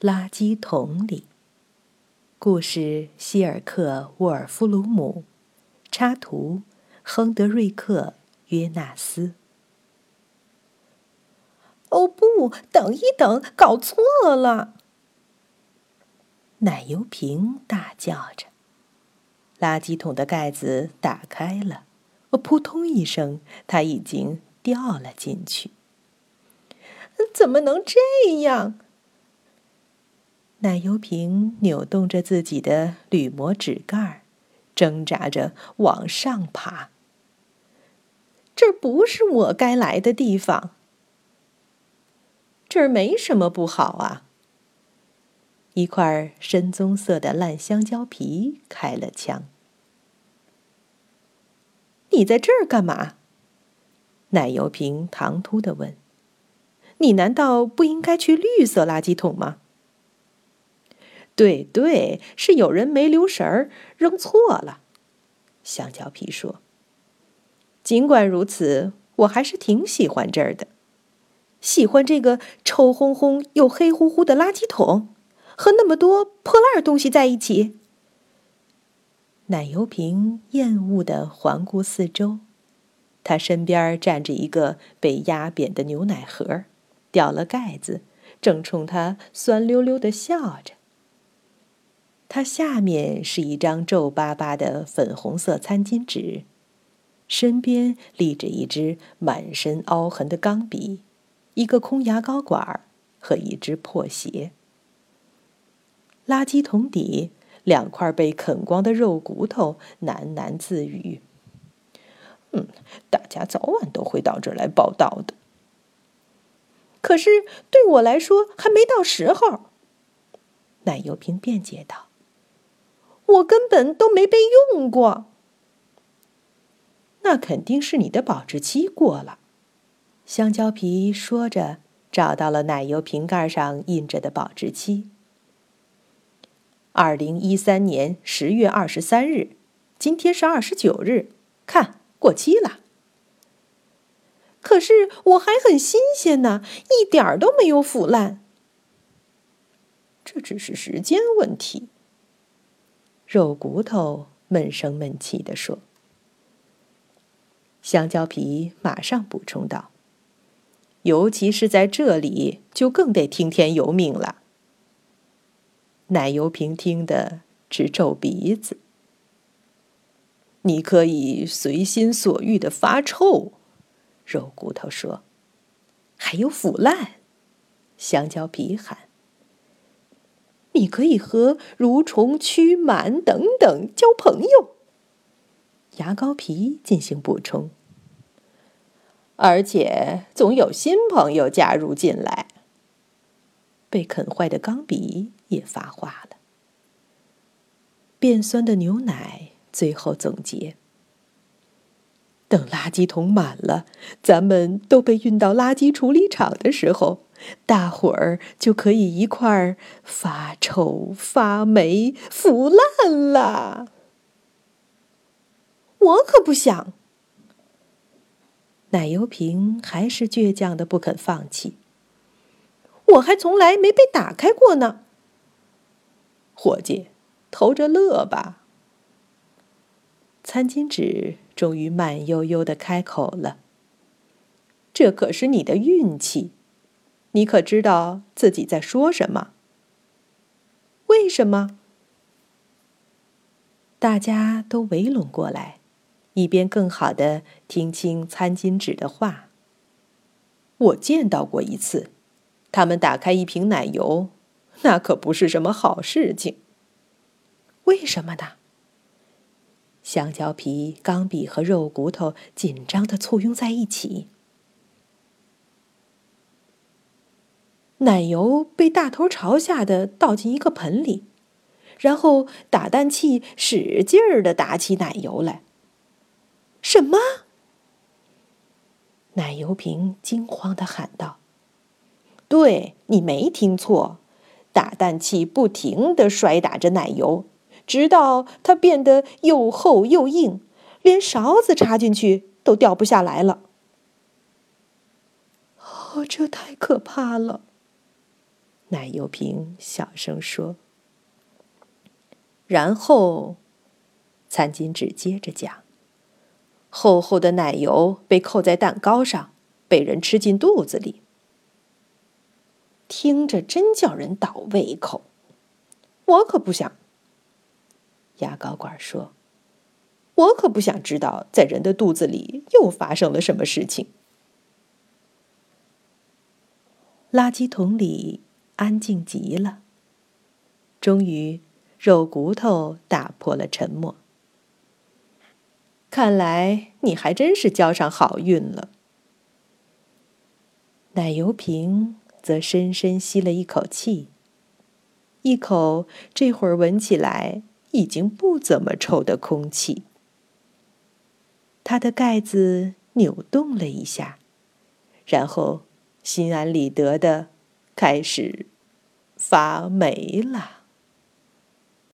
垃圾桶里。故事：希尔克·沃尔夫鲁姆，插图：亨德瑞克·约纳斯。哦不，等一等，搞错了！奶油瓶大叫着。垃圾桶的盖子打开了，扑通一声，它已经掉了进去。怎么能这样？奶油瓶扭动着自己的铝膜纸盖，挣扎着往上爬。这儿不是我该来的地方。这儿没什么不好啊。一块深棕色的烂香蕉皮开了枪。你在这儿干嘛？奶油瓶唐突的问。你难道不应该去绿色垃圾桶吗？对对，是有人没留神儿扔错了。香蕉皮说。尽管如此，我还是挺喜欢这儿的。喜欢这个臭烘烘又黑乎乎的垃圾桶，和那么多破烂东西在一起。奶油瓶厌恶的环顾四周，他身边站着一个被压扁的牛奶盒。掉了盖子，正冲他酸溜溜的笑着。它下面是一张皱巴巴的粉红色餐巾纸，身边立着一支满身凹痕的钢笔，一个空牙膏管和一只破鞋。垃圾桶底，两块被啃光的肉骨头喃喃自语：“嗯，大家早晚都会到这儿来报道的。”可是对我来说还没到时候。奶油瓶辩解道：“我根本都没被用过。”那肯定是你的保质期过了。香蕉皮说着，找到了奶油瓶盖上印着的保质期：二零一三年十月二十三日，今天是二十九日，看过期了。可是我还很新鲜呢，一点儿都没有腐烂。这只是时间问题。肉骨头闷声闷气地说。香蕉皮马上补充道：“尤其是在这里，就更得听天由命了。”奶油瓶听得直皱鼻子。你可以随心所欲的发臭。肉骨头说：“还有腐烂。”香蕉皮喊：“你可以和蠕虫、蛆、螨等等交朋友。”牙膏皮进行补充：“而且总有新朋友加入进来。”被啃坏的钢笔也发话了。变酸的牛奶最后总结。等垃圾桶满了，咱们都被运到垃圾处理厂的时候，大伙儿就可以一块儿发臭、发霉、腐烂了。我可不想。奶油瓶还是倔强的不肯放弃。我还从来没被打开过呢。伙计，偷着乐吧。餐巾纸。终于慢悠悠的开口了。这可是你的运气，你可知道自己在说什么？为什么？大家都围拢过来，以便更好的听清餐巾纸的话。我见到过一次，他们打开一瓶奶油，那可不是什么好事情。为什么呢？香蕉皮、钢笔和肉骨头紧张的簇拥在一起。奶油被大头朝下的倒进一个盆里，然后打蛋器使劲儿的打起奶油来。什么？奶油瓶惊慌的喊道：“对你没听错，打蛋器不停的摔打着奶油。”直到它变得又厚又硬，连勺子插进去都掉不下来了。哦，这太可怕了！奶油瓶小声说。然后，餐巾纸接着讲：“厚厚的奶油被扣在蛋糕上，被人吃进肚子里。听着真叫人倒胃口。我可不想。”牙膏管说：“我可不想知道，在人的肚子里又发生了什么事情。”垃圾桶里安静极了。终于。肉骨头打破了沉默。看来你还真是交上好运了。奶油瓶则深深吸了一口气，一口这会儿闻起来已经不怎么臭的空气。它的盖子扭动了一下，然后心安理得的开始发霉了。